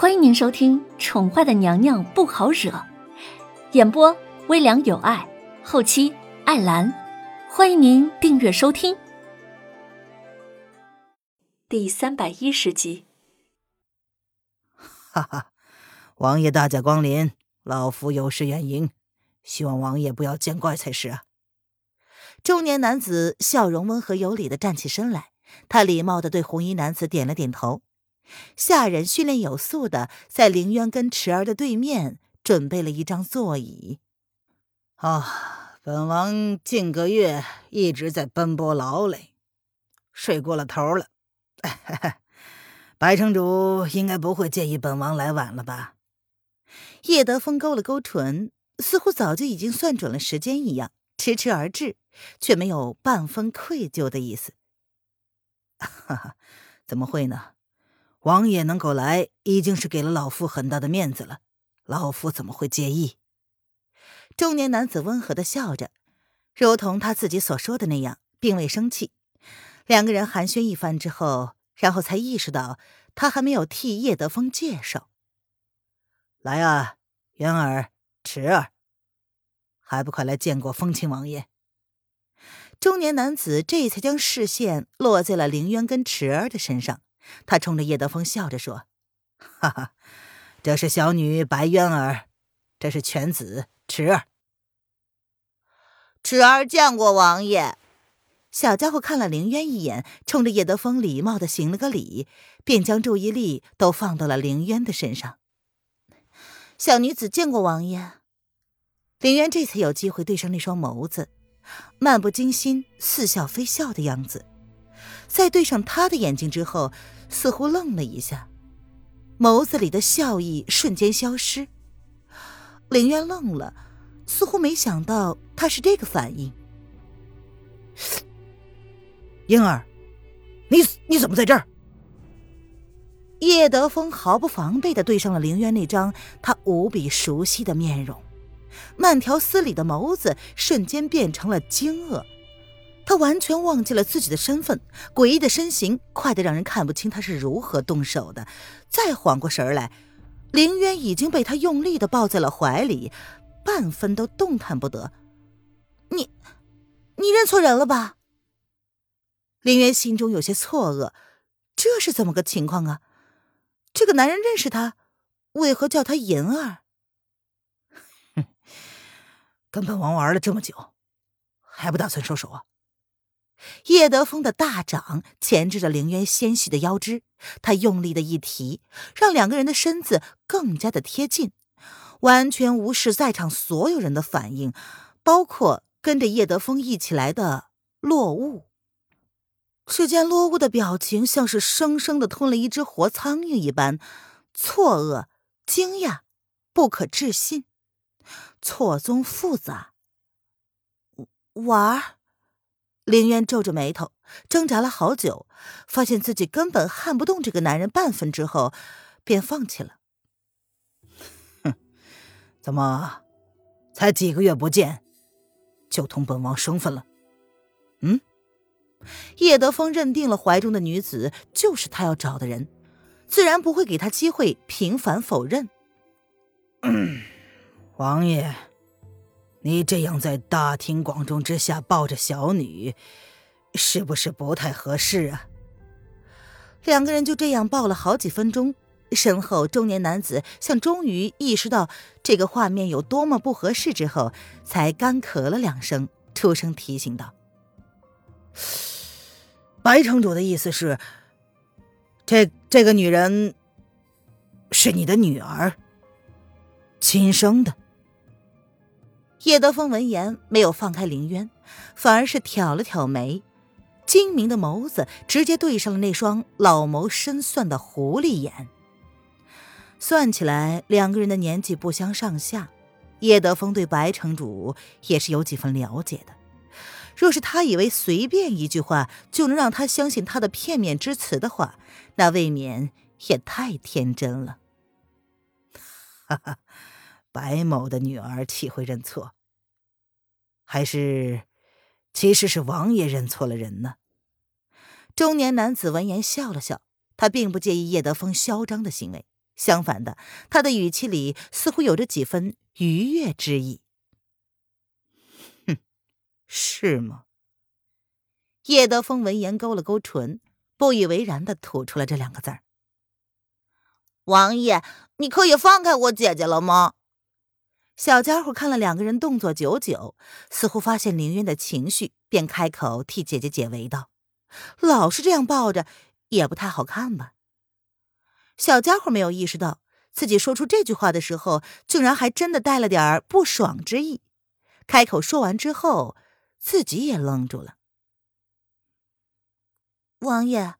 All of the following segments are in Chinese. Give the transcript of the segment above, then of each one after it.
欢迎您收听《宠坏的娘娘不好惹》，演播微凉有爱，后期艾兰。欢迎您订阅收听。第三百一十集。哈哈，王爷大驾光临，老夫有失远迎，希望王爷不要见怪才是啊。中年男子笑容温和有礼的站起身来，他礼貌的对红衣男子点了点头。下人训练有素的在凌渊跟池儿的对面准备了一张座椅。啊，本王近个月一直在奔波劳累，睡过了头了。白城主应该不会介意本王来晚了吧？叶德风勾了勾唇，似乎早就已经算准了时间一样，迟迟而至，却没有半分愧疚的意思。哈哈，怎么会呢？王爷能够来，已经是给了老夫很大的面子了。老夫怎么会介意？中年男子温和的笑着，如同他自己所说的那样，并未生气。两个人寒暄一番之后，然后才意识到他还没有替叶德风介绍。来啊，渊儿、池儿，还不快来见过风清王爷？中年男子这才将视线落在了凌渊跟池儿的身上。他冲着叶德风笑着说：“哈哈，这是小女白渊儿，这是犬子池儿。池儿见过王爷。”小家伙看了凌渊一眼，冲着叶德风礼貌的行了个礼，便将注意力都放到了凌渊的身上。小女子见过王爷。凌渊这才有机会对上那双眸子，漫不经心、似笑非笑的样子。在对上他的眼睛之后，似乎愣了一下，眸子里的笑意瞬间消失。凌渊愣了，似乎没想到他是这个反应。婴儿，你你怎么在这儿？叶德风毫不防备的对上了凌渊那张他无比熟悉的面容，慢条斯理的眸子瞬间变成了惊愕。他完全忘记了自己的身份，诡异的身形快得让人看不清他是如何动手的。再缓过神来，林渊已经被他用力的抱在了怀里，半分都动弹不得。你，你认错人了吧？林渊心中有些错愕，这是怎么个情况啊？这个男人认识他，为何叫他银儿？哼，跟本王玩了这么久，还不打算收手啊？叶德风的大掌钳制着凌渊纤细的腰肢，他用力的一提，让两个人的身子更加的贴近，完全无视在场所有人的反应，包括跟着叶德风一起来的落雾。只见落雾的表情像是生生的吞了一只活苍蝇一般，错愕、惊讶、不可置信、错综复杂。玩儿。凌渊皱着眉头，挣扎了好久，发现自己根本撼不动这个男人半分之后，便放弃了。哼，怎么，才几个月不见，就同本王生分了？嗯？叶德风认定了怀中的女子就是他要找的人，自然不会给他机会平反否认。王爷。你这样在大庭广众之下抱着小女，是不是不太合适啊？两个人就这样抱了好几分钟，身后中年男子像终于意识到这个画面有多么不合适之后，才干咳了两声，出声提醒道：“白城主的意思是，这这个女人是你的女儿，亲生的。”叶德风闻言没有放开凌渊，反而是挑了挑眉，精明的眸子直接对上了那双老谋深算的狐狸眼。算起来，两个人的年纪不相上下，叶德风对白城主也是有几分了解的。若是他以为随便一句话就能让他相信他的片面之词的话，那未免也太天真了。哈哈。白某的女儿岂会认错？还是，其实是王爷认错了人呢？中年男子闻言笑了笑，他并不介意叶德风嚣张的行为，相反的，他的语气里似乎有着几分愉悦之意。哼，是吗？叶德风闻言勾了勾唇，不以为然的吐出了这两个字儿：“王爷，你可以放开我姐姐了吗？”小家伙看了两个人动作久久，似乎发现凌渊的情绪，便开口替姐姐解围道：“老是这样抱着，也不太好看吧？”小家伙没有意识到自己说出这句话的时候，竟然还真的带了点不爽之意。开口说完之后，自己也愣住了。王爷，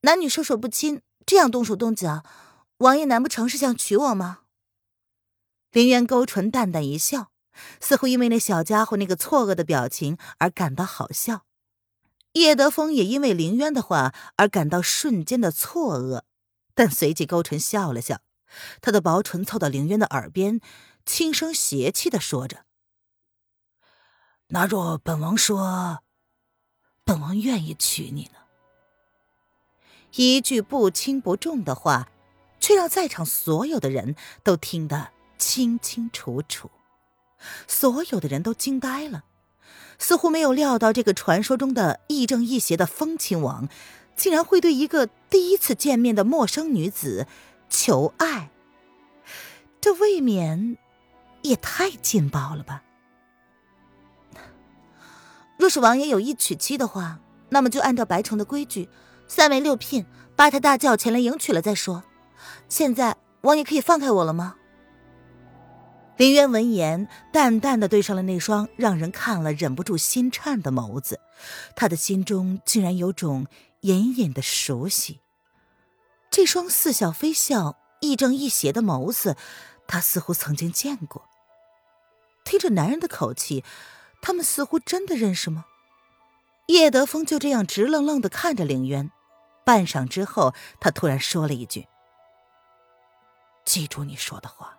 男女授受不亲，这样动手动脚，王爷难不成是想娶我吗？林渊勾唇，淡淡一笑，似乎因为那小家伙那个错愕的表情而感到好笑。叶德风也因为林渊的话而感到瞬间的错愕，但随即勾唇笑了笑，他的薄唇凑到林渊的耳边，轻声邪气的说着：“那若本王说，本王愿意娶你呢？”一句不轻不重的话，却让在场所有的人都听得。清清楚楚，所有的人都惊呆了，似乎没有料到这个传说中的亦正亦邪的风亲王，竟然会对一个第一次见面的陌生女子求爱。这未免也太劲爆了吧！若是王爷有意娶妻的话，那么就按照白城的规矩，三媒六聘，八抬大轿前来迎娶了再说。现在王爷可以放开我了吗？林渊闻言，淡淡的对上了那双让人看了忍不住心颤的眸子，他的心中竟然有种隐隐的熟悉。这双似笑非笑、亦正亦邪的眸子，他似乎曾经见过。听着男人的口气，他们似乎真的认识吗？叶德风就这样直愣愣的看着凌渊，半晌之后，他突然说了一句：“记住你说的话。”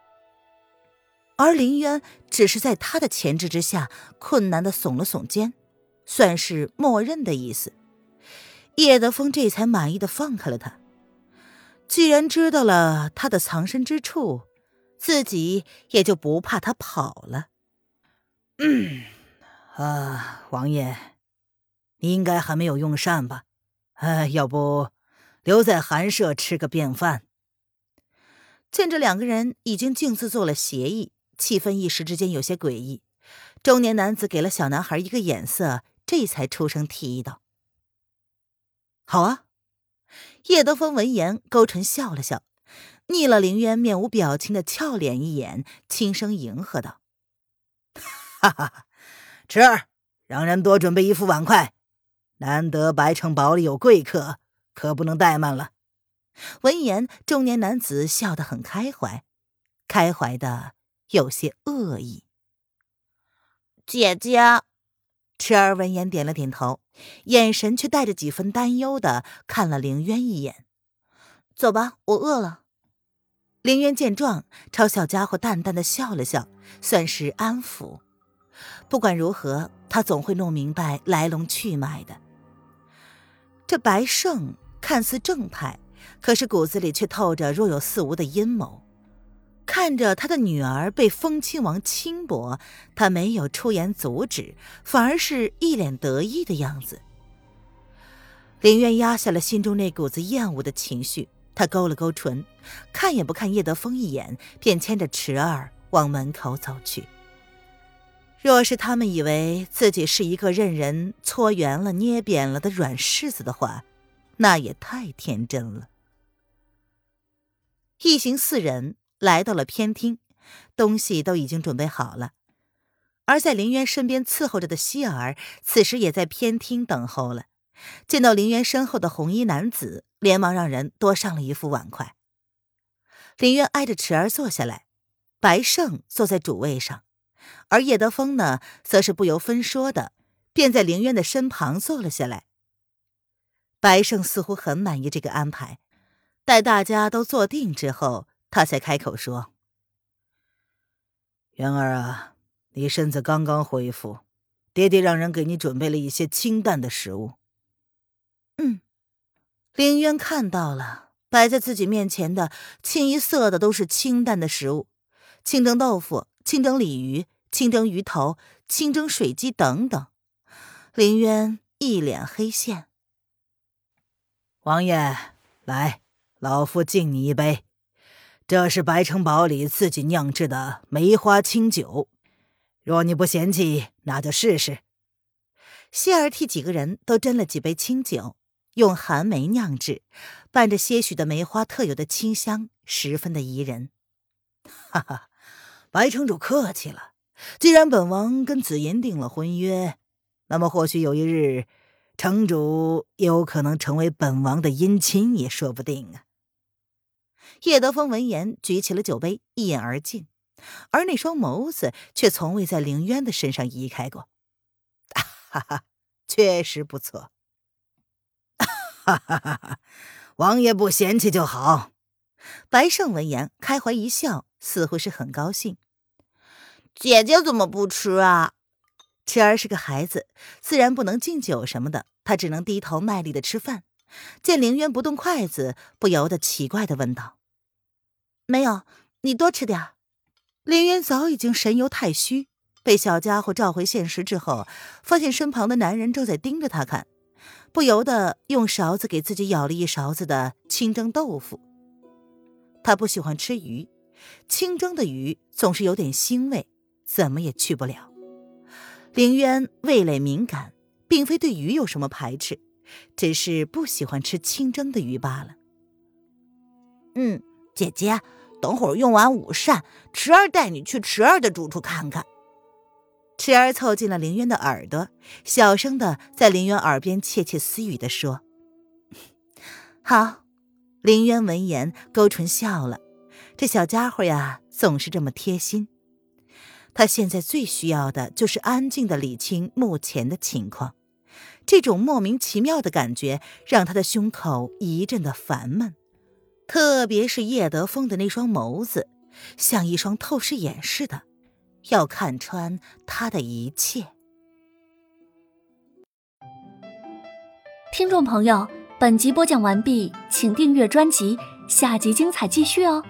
而林渊只是在他的钳制之下，困难的耸了耸肩，算是默认的意思。叶德风这才满意的放开了他。既然知道了他的藏身之处，自己也就不怕他跑了。嗯，啊，王爷，你应该还没有用膳吧？呃，要不留在寒舍吃个便饭？见这两个人已经径自做了协议。气氛一时之间有些诡异，中年男子给了小男孩一个眼色，这才出声提议道：“好啊。”叶德风闻言勾唇笑了笑，睨了凌渊面无表情的俏脸一眼，轻声迎合道：“哈哈，池儿，让人多准备一副碗筷，难得白城堡里有贵客，可不能怠慢了。”闻言，中年男子笑得很开怀，开怀的。有些恶意。姐姐，池儿闻言点了点头，眼神却带着几分担忧的看了凌渊一眼。走吧，我饿了。凌渊见状，朝小家伙淡淡的笑了笑，算是安抚。不管如何，他总会弄明白来龙去脉的。这白胜看似正派，可是骨子里却透着若有似无的阴谋。看着他的女儿被风亲王轻薄，他没有出言阻止，反而是一脸得意的样子。林渊压下了心中那股子厌恶的情绪，他勾了勾唇，看也不看叶德风一眼，便牵着池儿往门口走去。若是他们以为自己是一个任人搓圆了、捏扁了的软柿子的话，那也太天真了。一行四人。来到了偏厅，东西都已经准备好了。而在林渊身边伺候着的希儿，此时也在偏厅等候了。见到林渊身后的红衣男子，连忙让人多上了一副碗筷。林渊挨着池儿坐下来，白胜坐在主位上，而叶德风呢，则是不由分说的，便在林渊的身旁坐了下来。白胜似乎很满意这个安排，待大家都坐定之后。他才开口说：“元儿啊，你身子刚刚恢复，爹爹让人给你准备了一些清淡的食物。”嗯，林渊看到了，摆在自己面前的清一色的都是清淡的食物，清蒸豆腐、清蒸鲤鱼、清蒸鱼头、清蒸水鸡等等。林渊一脸黑线。王爷，来，老夫敬你一杯。这是白城堡里自己酿制的梅花清酒，若你不嫌弃，那就试试。谢儿替几个人都斟了几杯清酒，用寒梅酿制，伴着些许的梅花特有的清香，十分的宜人。哈哈，白城主客气了。既然本王跟紫妍定了婚约，那么或许有一日。城主有可能成为本王的姻亲也说不定啊！叶德风闻言举起了酒杯，一饮而尽，而那双眸子却从未在凌渊的身上移开过。哈哈，确实不错。哈哈哈哈王爷不嫌弃就好。白胜闻言开怀一笑，似乎是很高兴。姐姐怎么不吃啊？池儿是个孩子，自然不能敬酒什么的，他只能低头卖力的吃饭。见凌渊不动筷子，不由得奇怪的问道：“没有，你多吃点。”凌渊早已经神游太虚，被小家伙召回现实之后，发现身旁的男人正在盯着他看，不由得用勺子给自己舀了一勺子的清蒸豆腐。他不喜欢吃鱼，清蒸的鱼总是有点腥味，怎么也去不了。凌渊味蕾敏感，并非对鱼有什么排斥，只是不喜欢吃清蒸的鱼罢了。嗯，姐姐，等会儿用完午膳，池儿带你去池儿的住处看看。池儿凑近了林渊的耳朵，小声的在林渊耳边窃窃私语的说：“ 好。”林渊闻言勾唇笑了，这小家伙呀，总是这么贴心。他现在最需要的就是安静的理清目前的情况，这种莫名其妙的感觉让他的胸口一阵的烦闷，特别是叶德风的那双眸子，像一双透视眼似的，要看穿他的一切。听众朋友，本集播讲完毕，请订阅专辑，下集精彩继续哦。